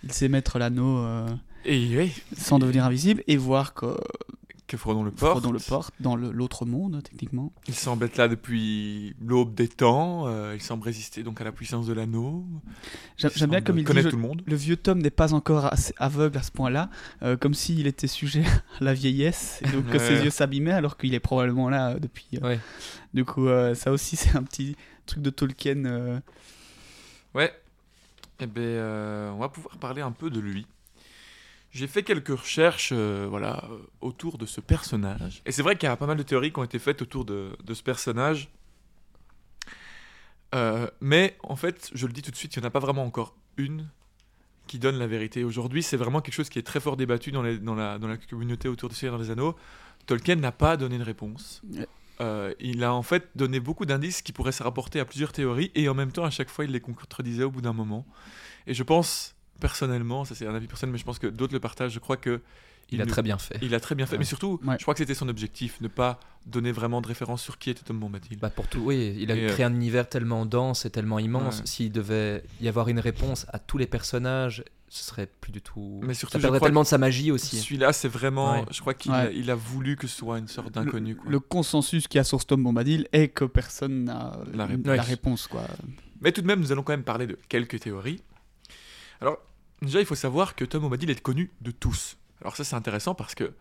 il sait mettre l'anneau euh, Et oui, sans devenir invisible et voir que que Frodon le porte. Frodon le porte dans l'autre monde, techniquement. Il semble être là depuis l'aube des temps. euh, il semble résister donc à la puissance de l'anneau. J'aime bien comme il dit, tout le monde. le vieux Tom n'est pas encore assez aveugle à ce point-là, euh, comme s'il était sujet à la vieillesse, et donc que ses yeux s'abîmaient alors qu'il est probablement là euh, depuis. euh, Ouais. Du coup, euh, ça aussi, c'est un petit truc de Tolkien. euh, Ouais. Eh ben, euh, on va pouvoir parler un peu de lui. J'ai fait quelques recherches euh, voilà, euh, autour de ce personnage. Et c'est vrai qu'il y a pas mal de théories qui ont été faites autour de, de ce personnage. Euh, mais en fait, je le dis tout de suite, il n'y en a pas vraiment encore une qui donne la vérité. Aujourd'hui, c'est vraiment quelque chose qui est très fort débattu dans, les- dans la, dans la communauté autour de Seigneur dans les Anneaux. Tolkien n'a pas donné de réponse. Euh, il a en fait donné beaucoup d'indices qui pourraient se rapporter à plusieurs théories et en même temps, à chaque fois, il les contredisait au bout d'un moment. Et je pense, personnellement, ça c'est un avis personnel, mais je pense que d'autres le partagent, je crois que Il a ne- très bien fait. il a très bien fait. Ouais. Mais surtout, Ouais. je crois que c'était son objectif, ne pas donner vraiment de référence sur qui était Tom Bombadil. Bah pour tout, oui, il a Et, euh, créé un univers tellement dense et tellement immense. Ouais. S'il devait y avoir une réponse à tous les personnages, ce serait plus du tout. Mais surtout, ça perdrait tellement de sa magie aussi. Celui-là, c'est vraiment. Ouais. Je crois qu'il Ouais. a, il a voulu que ce soit une sorte d'inconnu. le, consensus qu'il y a sur Tom Bombadil est que personne n'a La la, réponse. la Ouais. réponse. Quoi. Mais tout de même, nous allons quand même parler de quelques théories. Alors, déjà, il faut savoir que Tom Bombadil est connu de tous. Alors ça, c'est intéressant parce que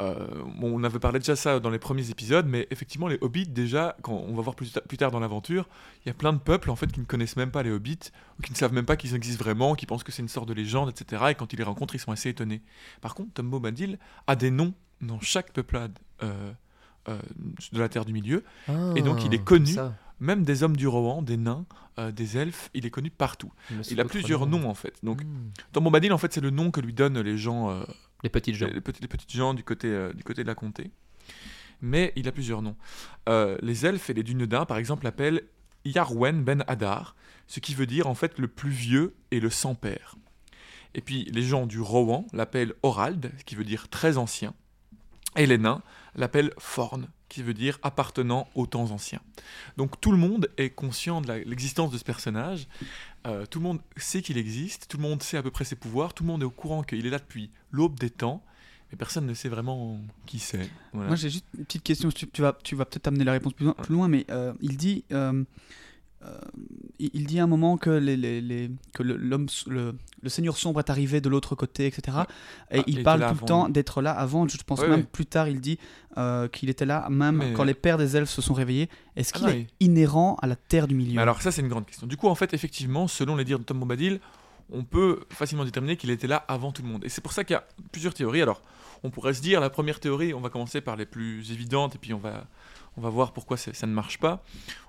euh, on avait parlé déjà ça dans les premiers épisodes, mais effectivement, les hobbits, déjà, quand on va voir plus, ta- plus tard dans l'aventure, il y a plein de peuples en fait qui ne connaissent même pas les hobbits, ou qui ne savent même pas qu'ils existent vraiment, qui pensent que c'est une sorte de légende, etc. Et quand ils les rencontrent, ils sont assez étonnés. Par contre, Tom Bombadil a des noms dans chaque peuplade euh, euh, de la Terre du Milieu, Et donc, il est Ah, connu. ça. Même des hommes du Rohan, des nains, euh, des elfes, il est connu partout. Il a plusieurs noms en fait. Donc, Hmm. Tom Bombadil, en fait, c'est le nom que lui donnent les gens, euh, Les petites gens. les, petits, les petites gens du côté, euh, du côté de la comté. Mais il a plusieurs noms. Les elfes et les Dunedain, par exemple, l'appellent Yarwen ben Hadar, ce qui veut dire en fait le plus vieux et le sans père. Et puis les gens du Rohan l'appellent Orald, ce qui veut dire très ancien. Et les nains l'appellent Forn, qui veut dire appartenant aux temps anciens. Donc tout le monde est conscient de l'existence de ce personnage. Euh, tout le monde sait qu'il existe, tout le monde sait à peu près ses pouvoirs, tout le monde est au courant qu'il est là depuis l'aube des temps, mais personne ne sait vraiment qui c'est. Voilà. Moi, j'ai juste une petite question. Tu, vas, tu vas peut-être amener la réponse plus loin, plus loin mais euh, il dit. euh, il il dit à un moment que, les, les- les- que le, l'homme, le, le Seigneur sombre est arrivé de l'autre côté, etc. Et Ah, il parle tout avant. le temps d'être là avant. Je pense Ouais, même plus tard, il dit euh, qu'il était là même Mais- quand les pères des elfes se sont réveillés. Est-ce Ah qu'il est inhérent à la terre du milieu? Mais alors ça c'est une grande question. Du coup en fait effectivement selon les dires de Tom Bombadil, on peut facilement déterminer qu'il était là avant tout le monde. Et c'est pour ça qu'il y a plusieurs théories. Alors on pourrait se dire la première théorie, on va commencer par les plus évidentes et puis on va on va voir pourquoi ça ne marche pas.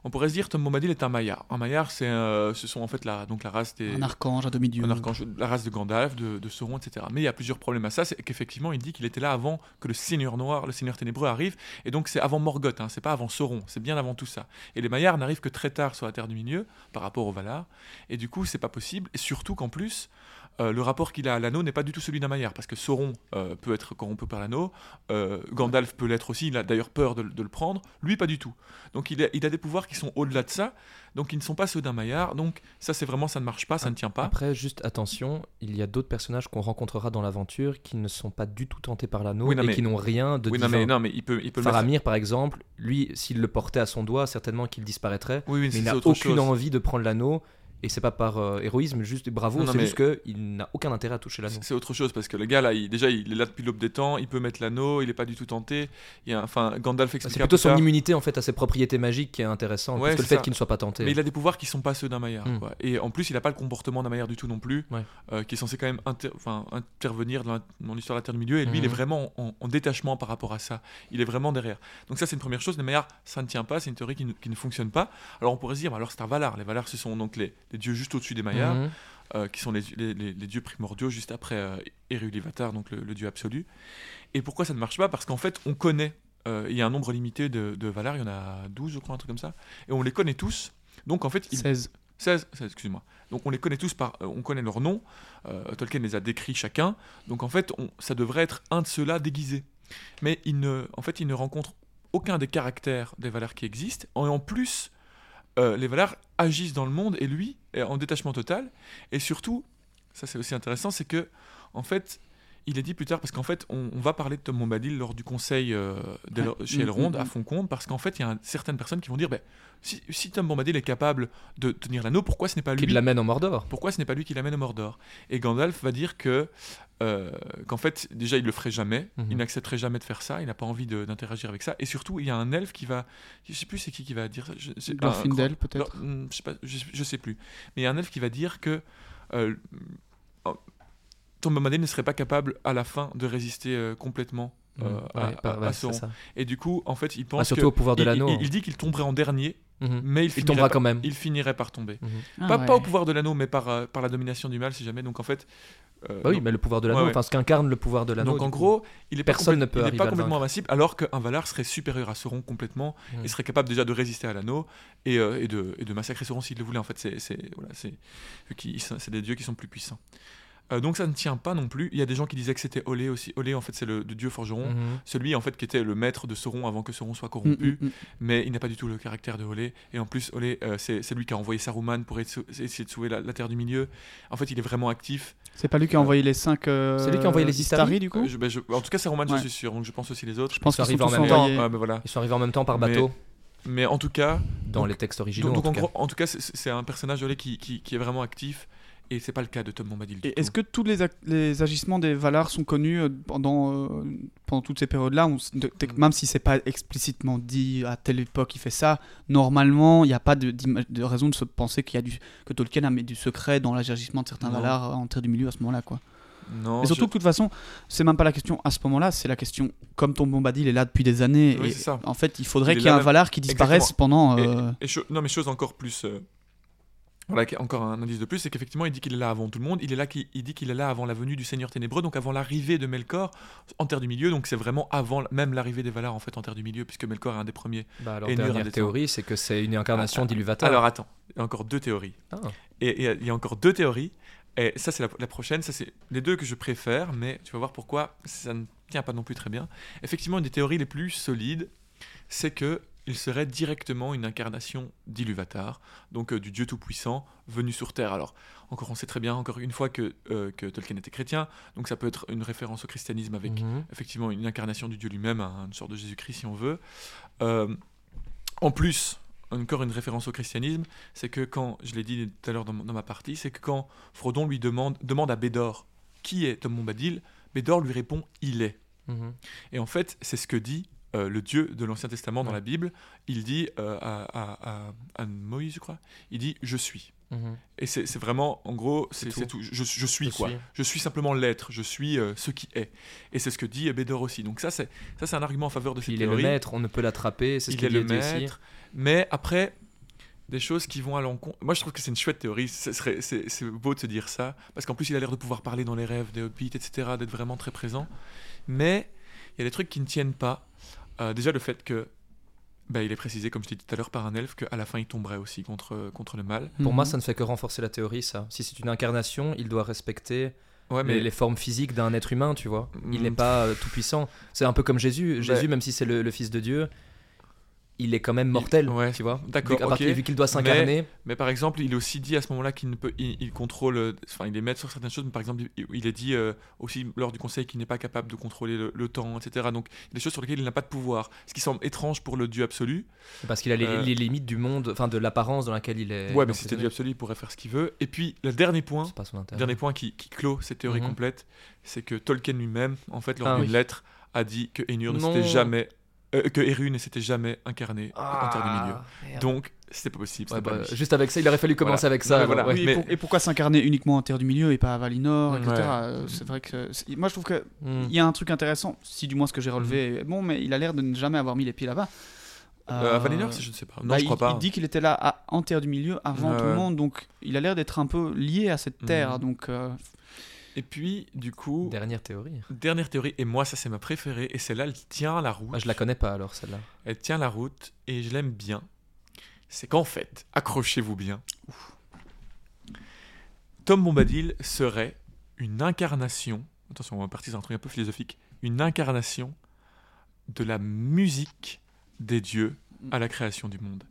On pourrait se dire Tom Bombadil est un Maillard. Un Maillard c'est euh, ce sont en fait la donc la race des Un archange, un demi-dieu. un archange, la race de Gandalf, de, de Sauron, etc. Mais il y a plusieurs problèmes à ça, c'est qu'effectivement, il dit qu'il était là avant que le Seigneur Noir, le Seigneur Ténébreux arrive, et donc c'est avant Morgoth, hein, c'est pas avant Sauron, c'est bien avant tout ça. Et les Maillards n'arrivent que très tard sur la Terre du Milieu, par rapport aux Valar, et du coup, c'est pas possible, et surtout qu'en plus, euh, le rapport qu'il a à l'anneau n'est pas du tout celui d'un Maillard, parce que Sauron euh, peut être corrompu par l'anneau, euh, Gandalf peut l'être aussi, il a d'ailleurs peur de, de le prendre, lui pas du tout. Donc il a, il a des pouvoirs qui sont au-delà de ça, donc ils ne sont pas ceux d'un Maillard, donc ça c'est vraiment, ça ne marche pas, ça ne tient pas. Après, juste attention, il y a d'autres personnages qu'on rencontrera dans l'aventure qui ne sont pas du tout tentés par l'anneau Oui, et mais- qui n'ont rien de Oui, non mais, non, mais il peut, il peut mettre- Faramir, par exemple, lui, s'il le portait à son doigt, certainement qu'il disparaîtrait. Oui, Mais il n'a aucune chose. envie de prendre l'anneau. Et c'est pas par euh, héroïsme, juste bravo, c'est juste qu'il n'a aucun intérêt à toucher l'anneau. C'est c'est autre chose parce que le gars là, il- déjà il est là depuis l'aube des temps, il peut mettre l'anneau, il est pas du tout tenté. Il y a, enfin, Gandalf C'est expliquera plutôt son tard, immunité en fait à ses propriétés magiques qui est intéressante, Ouais, que le c'est fait qu'il ne soit pas tenté. Mais il a des pouvoirs qui sont pas ceux d'un Maillard. Hmm. Et en plus, il a pas le comportement d'un Maillard du tout non plus, Ouais. euh, qui est censé quand même inter- intervenir dans, l'histoire de la Terre du Milieu. Et lui, il est Mhm. vraiment en, en détachement par rapport à ça. Il est vraiment derrière. Donc ça, c'est une première chose. Les Maillards, ça ne tient pas. C'est une théorie qui ne, qui ne fonctionne pas. Alors on pourrait se dire, bah, alors c'est un Valar. Les Valars, ce sont donc les, les dieux juste au-dessus des Maillards. Mhm. euh, qui sont les, les- les- les dieux primordiaux juste après euh, Eru-Ilúvatar, donc le, le dieu absolu. Et pourquoi ça ne marche pas? Parce qu'en fait, on connaît, euh, il y a un nombre limité de, de Valar, il y en a 12, je crois, un truc comme ça, et on les connaît tous. Donc en fait, ils- 16. 16, 16, excuse-moi. Donc on les connaît tous par, on connaît leurs noms. euh, Tolkien les a décrits chacun. Donc en fait, on- ça devrait être un de ceux-là déguisé. Mais il ne, en fait, il ne rencontre aucun des caractères des Valar qui existent. Et en plus, euh, les Valar agissent dans le monde et lui en détachement total. Et surtout, ça c'est aussi intéressant, c'est que en fait, il est dit plus tard parce qu'en fait, on, on va parler de Tom Bombadil lors du conseil euh, Ouais. chez Mm, Elrond mm, à mm. Foncombe parce qu'en fait, il y a un- certaines personnes qui vont dire, ben, si, si Tom Bombadil est capable de tenir l'anneau, pourquoi ce n'est pas lui Qu'il l'amène en Mordor. pourquoi ce n'est pas lui qui l'amène au Mordor? Et Gandalf va dire que euh, qu'en fait déjà il le ferait jamais, Mhm. il n'accepterait jamais de faire ça, il n'a pas envie d'interagir avec ça, et surtout il y a un elfe qui va, je sais plus c'est qui qui va dire ça, je, Glorfindel, peut-être. Je sais plus, mais il y a un elfe qui va dire que euh, Tom Bombadil ne serait pas capable à la fin de résister euh, complètement euh, Mhm. à, Ouais, pas- à- ouais, à c'est Sauron. ça. Et du coup en fait il pense Ah, surtout que au pouvoir de il- l'anneau. il, il dit qu'il tomberait en dernier, Mhm. mais il, tombera quand même. il finirait par tomber. Mhm. Ah Pas, ouais. pas au pouvoir de l'anneau, mais par, euh, par la domination du mal, si jamais. Donc en fait. euh, Bah oui, donc, mais le pouvoir de l'anneau, Ouais, ouais. enfin ce qu'incarne le pouvoir de l'anneau. donc, en coup. gros, il est pas, personne ne peut il est pas complètement invincible, alors qu'un Valar serait supérieur à Sauron complètement et serait capable déjà de résister à l'anneau et, euh, et, de, et de massacrer Sauron s'il le voulait. En fait, voilà, c'est des dieux qui sont plus puissants. Euh, donc ça ne tient pas non plus. Il y a des gens qui disaient que c'était Olé aussi. Olé, en fait, c'est le, le dieu forgeron. Mhm. Celui en fait qui était le maître de Sauron avant que Sauron soit Mm, corrompu mm, mm. mais il n'a pas du tout le caractère de Olé. Et en plus, Olé, euh, c'est c'est lui qui a envoyé Saruman pour essa- essayer de sauver la, la Terre du Milieu. En fait, il est vraiment actif. C'est pas lui qui a envoyé les 5 C'est lui qui a envoyé les Istari du coup Euh, je- ben, je- en tout cas, Saruman, Ouais. je suis sûr. Donc, je pense aussi les autres. Je pense sont qu'ils sont arrivés en même temps. ben voilà. Ils sont arrivés en même temps par Mais- bateau, Mais en tout cas, dans donc- les textes originaux. donc, donc, en en, tout gros, cas. en tout cas, c'est- c'est un personnage Olé qui, qui, qui est vraiment actif. Et c'est pas le cas de Tom Bombadil. Et est-ce que tous les, agissements des Valar sont connus euh, pendant, euh, pendant toutes ces périodes-là de- Même si c'est pas explicitement dit à telle époque il fait ça, normalement il n'y a pas de, raison de se penser qu'il y a du, que Tolkien a mis du secret dans l'agissement de certains Non. Valar en Terre du Milieu à ce moment-là. quoi. Non, Et surtout je- que de toute façon, c'est même pas la question à ce moment-là, c'est la question comme ton Bombadil est là depuis des années. Oui, et ça. En fait, il faudrait qu'il y ait un même- Valar qui disparaisse pendant. Euh, Et, non, mais chose encore plus. euh, Voilà, encore un indice de plus, c'est qu'effectivement, il dit qu'il est là avant tout le monde. Il est là, il dit qu'il est là avant la venue du Seigneur Ténébreux, donc avant l'arrivée de Melkor en Terre du Milieu. Donc c'est vraiment avant même l'arrivée des Valar en fait en Terre du Milieu, puisque Melkor est un des premiers. Bah, alors, et dernière des théorie, c'est que c'est une incarnation Ah, d'Iluvatar. Alors attends, il y a encore deux théories. Ah. Et et il y a encore deux théories. Et ça, c'est la, la prochaine. Ça, c'est les deux que je préfère, mais tu vas voir pourquoi ça ne tient pas non plus très bien. Effectivement, une des théories les plus solides, c'est que il serait directement une incarnation d'Iluvatar, donc euh, du Dieu Tout-Puissant venu sur Terre. Alors, encore, on sait très bien, encore une fois, que, euh, que Tolkien était chrétien, donc ça peut être une référence au christianisme avec Mhm. effectivement une incarnation du Dieu lui-même, un- une sorte de Jésus-Christ si on veut. Euh, en plus, encore une référence au christianisme, c'est que quand, je l'ai dit tout à l'heure dans, dans ma partie, c'est que quand Frodon lui demande, demande à Bédor qui est Tom Bombadil, Bédor lui répond il est. Mhm. Et en fait, c'est ce que dit euh, le Dieu de l'Ancien Testament dans Ouais. la Bible. Il dit euh, à, à- à- à Moïse, je crois, il dit je suis. Mhm. Et c'est vraiment, en gros, c'est tout. tout. Je, je suis Je quoi. suis. Je suis simplement l'être. Je suis euh, ce qui est. Et c'est ce que dit Bédor aussi. Donc ça, c'est un argument en faveur de cette Il est le théorie. maître, on ne peut l'attraper, c'est ce Il qu'il est le aussi. maître. Mais après, des choses qui vont à l'encontre. Moi, je trouve que c'est une chouette théorie. C'est beau de se dire ça. Parce qu'en plus, il a l'air de pouvoir parler dans les rêves des hobbits, etc., d'être vraiment très présent. Mais il y a des trucs qui ne tiennent pas. Euh, déjà, le fait que bah, il est précisé, comme je t'ai dit tout à l'heure, par un elfe qu'à la fin il tomberait aussi contre, contre le mal. Pour moi, Mhm. ça ne fait que renforcer la théorie, ça. Si c'est une incarnation, il doit respecter Ouais, les, les formes physiques d'un être humain, tu vois. Il Mm. n'est pas euh, tout puissant. C'est un peu comme Jésus. Jésus, Ouais. même si c'est le, le Fils de Dieu, il est quand même mortel, ouais, tu vois. d'accord, Vu, qu'à ok. partir- vu qu'il doit s'incarner. Mais par exemple, il est aussi dit à ce moment-là qu'il ne peut, il, il contrôle, enfin, il est maître sur certaines choses. Mais par exemple, il, il est dit euh, aussi lors du conseil qu'il n'est pas capable de contrôler le, le temps, etc. Donc, des choses sur lesquelles il n'a pas de pouvoir, ce qui semble étrange pour le Dieu absolu. Parce qu'il a les, Euh, les limites du monde, enfin de l'apparence dans laquelle il est. ouais, mais si c'était. Dieu absolu, il pourrait faire ce qu'il veut. Et puis, le dernier point, pas son dernier point qui, qui clôt cette théorie Mhm. complète, c'est que Tolkien lui-même, en fait, lors Ah d'une oui. lettre, a dit que Ainur ne s'était jamais, euh, que Eru ne s'était jamais incarné en Terre du Milieu. Ah, merde. Donc, c'était pas possible. Ouais, c'était pas bah, juste avec ça, il aurait fallu commencer Voilà. avec ça. mais alors, voilà. ouais. Oui, et, mais- pour- et pourquoi s'incarner uniquement en Terre du Milieu et pas à Valinor, etc. Ouais. Euh, C'est vrai que moi je trouve que Mm. il y a un truc intéressant, si du moins ce que j'ai relevé est bon, mais il a l'air de ne jamais avoir mis les pieds là-bas. Euh, à Valinor, si je ne sais pas. Non, bah, je il, crois pas. il dit qu'il était là à- en Terre du Milieu avant tout le monde, donc il a l'air d'être un peu lié à cette terre. Mhm. Donc euh, Et puis, du coup, Dernière théorie. dernière théorie, et moi, ça c'est ma préférée, et celle-là, elle tient la route. Ah, je la connais pas alors celle-là. Elle tient la route, et je l'aime bien. C'est qu'en fait, accrochez-vous bien, Tom Bombadil serait une incarnation, attention, on va partir sur un truc un peu philosophique, une incarnation de la musique des dieux à la création du monde.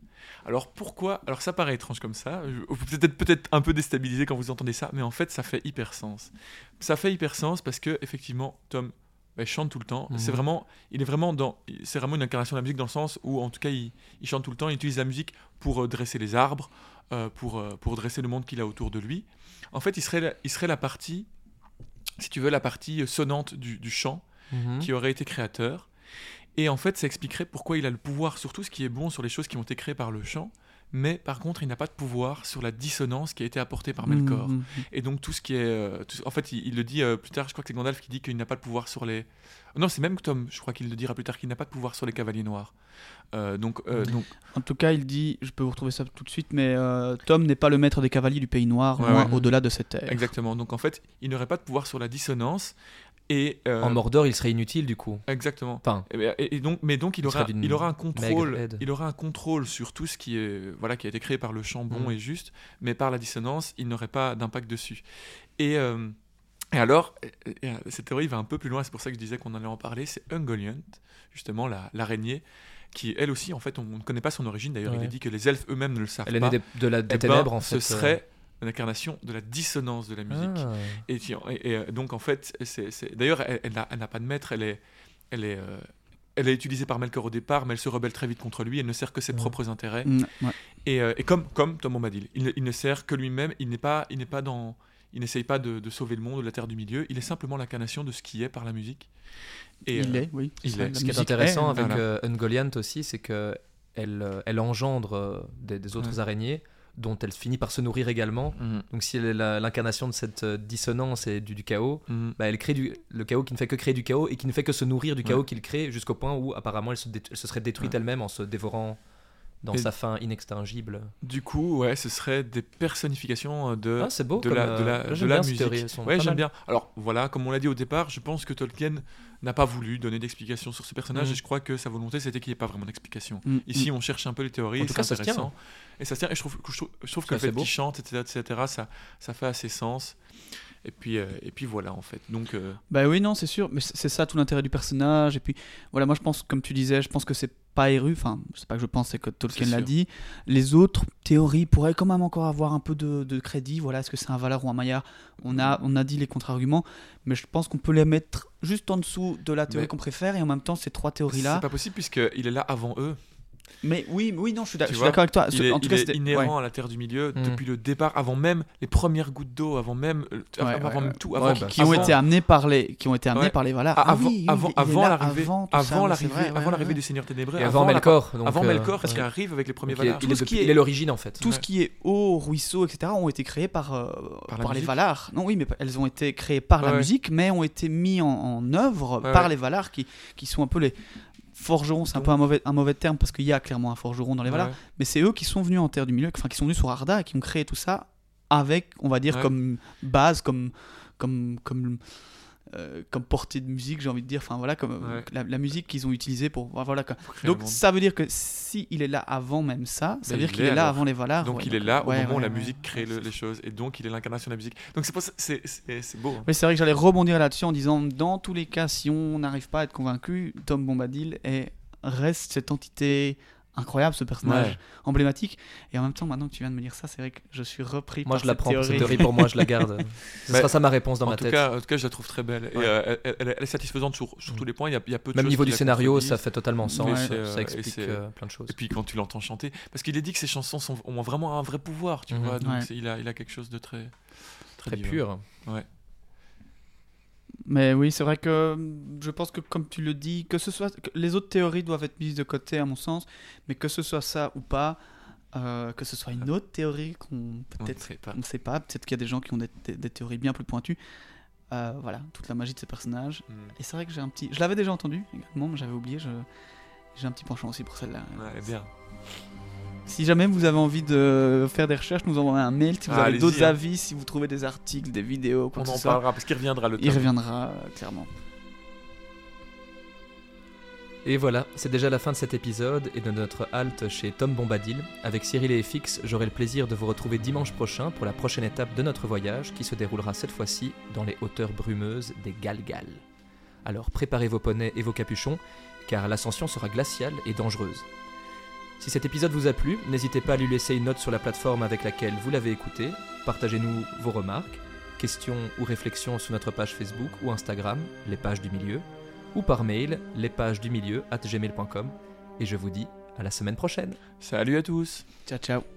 Alors pourquoi Alors ça paraît étrange comme ça, vous peut-être peut-être un peu déstabilisé quand vous entendez ça, mais en fait ça fait hyper sens. Ça fait hyper sens parce que effectivement Tom bah, chante tout le temps. Mhm. C'est vraiment, il est vraiment dans, c'est vraiment une incarnation de la musique dans le sens où en tout cas il, il chante tout le temps, il utilise la musique pour euh, dresser les arbres, euh, pour euh, pour dresser le monde qu'il a autour de lui. En fait il serait la, il serait la partie, si tu veux la partie sonnante du, du chant Mhm. qui aurait été créateur. Et en fait, ça expliquerait pourquoi il a le pouvoir sur tout ce qui est bon, sur les choses qui ont été créées par le chant, mais par contre, il n'a pas de pouvoir sur la dissonance qui a été apportée par Melkor. mhm. Et donc, tout ce qui est. euh, tout- en fait, il, il le dit euh, plus tard, je crois que c'est Gandalf qui dit qu'il n'a pas de pouvoir sur les. Non, c'est même Tom, je crois qu'il le dira plus tard, qu'il n'a pas de pouvoir sur les cavaliers noirs. Euh, donc, euh, donc, En tout cas, il dit, je peux vous retrouver ça tout de suite, mais euh, Tom n'est pas le maître des cavaliers du Pays Noir, Ouais, loin ouais. au-delà de cette terre. exactement. Donc, en fait, il n'aurait pas de pouvoir sur la dissonance. Et. euh, En Mordor, il serait inutile du coup. Exactement. Enfin, Et, ben, et- et donc, mais donc il Il aura, il un contrôle, il aura un contrôle sur tout ce qui est, voilà, qui a été créé par le chant bon Mm. et juste, mais par la dissonance, il n'aurait pas d'impact dessus. Et, euh, et alors, euh, cette théorie va un peu plus loin. C'est pour ça que je disais qu'on allait en parler. C'est Ungoliant, justement la- l'araignée, qui elle aussi, en fait, on ne connaît pas son origine. D'ailleurs, il est dit que les elfes eux-mêmes ne le savent elle est pas. née de la des Eh ben, ténèbres en fait. Ce serait une incarnation de la dissonance de la musique. Ah. Et, qui- et- et, donc en fait, c'est, d'ailleurs, elle, elle n'a, pas de maître, elle est, elle est, euh, elle est utilisée par Melkor au départ, mais elle se rebelle très vite contre lui. Elle ne sert que ses Ouais. propres intérêts. Mm, ouais. Et, euh, et comme, comme Tom Bombadil, il, ne- il ne sert que lui-même. Il n'est pas, il n'est pas dans, il n'essaye pas de, de sauver le monde, de la terre du milieu. Il est simplement l'incarnation de ce qui est par la musique. Et, il euh, est, oui. il est. Ce qui est intéressant avec voilà. euh, Ungoliant aussi, c'est que elle, elle engendre des, des autres Ouais. araignées dont elle finit par se nourrir également. mhm, Donc si elle est l'incarnation de cette euh, dissonance et du, du chaos, mhm. bah, elle crée du, le chaos qui ne fait que créer du chaos et qui ne fait que se nourrir du Ouais. chaos qu'il crée jusqu'au point où apparemment elle se, dé- elle se serait détruite Ouais. elle-même en se dévorant dans Et- sa fin inextinguible. Du coup, ouais, ce serait des personnifications euh, de, Ah, c'est beau de la, de la, euh, de la musique. sont Ouais, j'aime bien. Alors voilà, comme on l'a dit au départ, je pense que Tolkien n'a pas voulu donner d'explication sur ce personnage Mhm. et je crois que sa volonté c'était qu'il n'y ait pas vraiment d'explication. Mm, Ici, on cherche un peu les théories, En tout cas, ça se tient. intéressant. Et ça se tient. Et je trouve, je trouve, je trouve que C'est le fait qu'il chante, etc., etc., ça, ça fait assez sens. Et puis, euh, et puis voilà, en fait. Donc, euh, Bah oui, non, c'est sûr, mais c'est c'est ça tout l'intérêt du personnage. Et puis, voilà, moi je pense, comme tu disais, je pense que c'est pas Eru, enfin, c'est pas que je pense, c'est que Tolkien C'est l'a dit. Les autres théories pourraient quand même encore avoir un peu de, de crédit. Voilà, est-ce que c'est un Valar ou un Maillard on a, on a dit les contre-arguments, mais je pense qu'on peut les mettre juste en dessous de la théorie Mais- qu'on préfère, et en même temps, ces trois c'est théories-là. pas possible puisqu'il est là avant eux. Mais oui, oui, non, je suis d'accord avec toi. Il est, en tout il cas, est inhérent ouais. à la Terre du Milieu Mm. depuis le départ, avant même les premières gouttes d'eau, avant même, euh, Ouais, avant ouais, même ouais. tout, Ouais, avant, bah, qui ont avant- été amenés par les qui ont été amenés Ouais. par les Valar. Ah, Ah avant, oui, oui, avant, il est avant là l'arrivée, avant l'arrivée, c'est vrai, ouais, avant ouais, l'arrivée ouais. des Seigneurs Ténébreux, avant Melkor. donc, avant euh, Melkor, parce qu'il arrive avec les premiers Donc, il, est, Valar. il est qui l'origine en fait. tout ce qui est eau, ruisseau, etc. ont été créés par, euh, Par les. Valar. Non, oui, mais elles ont été créées par la musique, mais ont été mis en, œuvre par les Valar, qui, qui sont un peu les forgerons. C'est un Donc- peu un mauvais, un mauvais terme parce qu'il y a clairement un forgeron dans les Valar, Ouais. mais c'est eux qui sont venus en Terre du Milieu, enfin qui sont venus sur Arda et qui ont créé tout ça avec, on va dire, Ouais. comme base, comme, comme, comme euh, comme portée de musique, j'ai envie de dire. Enfin voilà, comme euh, Ouais. la, la musique qu'ils ont utilisée pour. Voilà. Donc ça veut dire que si il est là avant même ça, ça Mais veut dire il qu'il est là avant les Valar. Donc il est là au moment où la musique crée le- les choses et donc il est l'incarnation de la musique. Donc c'est c'est beau. hein. Oui, c'est vrai que j'allais rebondir là-dessus en disant dans tous les cas, si on n'arrive pas à être convaincu, Tom Bombadil est, reste cette entité incroyable, ce personnage Ouais. emblématique. Et en même temps, maintenant que tu viens de me dire ça, c'est vrai que je suis repris Moi, par je la prends. Cette théorie. pour moi, je la garde. Ce Mais sera ça ma réponse dans ma tête. cas, en tout cas, je la trouve très belle. Et euh, elle, elle- elle est satisfaisante sur, sur Mm. tous les points. Il y a, il y a peu de Même niveau du scénario, ça fait totalement sens. Ouais, euh, ça et explique euh, plein de choses. Et puis quand tu l'entends chanter, parce qu'il est dit que ses chansons sont, ont vraiment un vrai pouvoir, tu Mhm. vois. Donc il, a, il a quelque chose de très, très, pur. Mais oui, c'est vrai que je pense que comme tu le dis, que ce soit que les autres théories doivent être mises de côté à mon sens, mais que ce soit ça ou pas, euh, que ce soit une autre théorie qu'on peut-être sait pas. on ne sait pas, peut-être qu'il y a des gens qui ont des, des- des théories bien plus pointues. Euh, voilà, toute la magie de ces personnages. Mm. Et c'est vrai que j'ai un petit, je l'avais déjà entendu également, mais j'avais oublié. Je... J'ai un petit penchant aussi pour celle-là. Ouais, bien. Si jamais vous avez envie de faire des recherches, nous envoyez un mail. Si vous Ah, avez d'autres hein. avis, si vous trouvez des articles, des vidéos, quoi On que en ce soit, parlera parce qu'il reviendra le il temps. reviendra euh, clairement. Et voilà, c'est déjà la fin de cet épisode et de notre halte chez Tom Bombadil. Avec Cyril et FX, j'aurai le plaisir de vous retrouver dimanche prochain pour la prochaine étape de notre voyage qui se déroulera cette fois-ci dans les hauteurs brumeuses des Galgal. Alors préparez vos poneys et vos capuchons, car l'ascension sera glaciale et dangereuse. Si cet épisode vous a plu, n'hésitez pas à lui laisser une note sur la plateforme avec laquelle vous l'avez écouté, partagez-nous vos remarques, questions ou réflexions sur notre page Facebook ou Instagram, les pages du milieu, ou par mail, les pages du milieu at gmail.com. Et je vous dis à la semaine prochaine. Salut à tous. Ciao, ciao.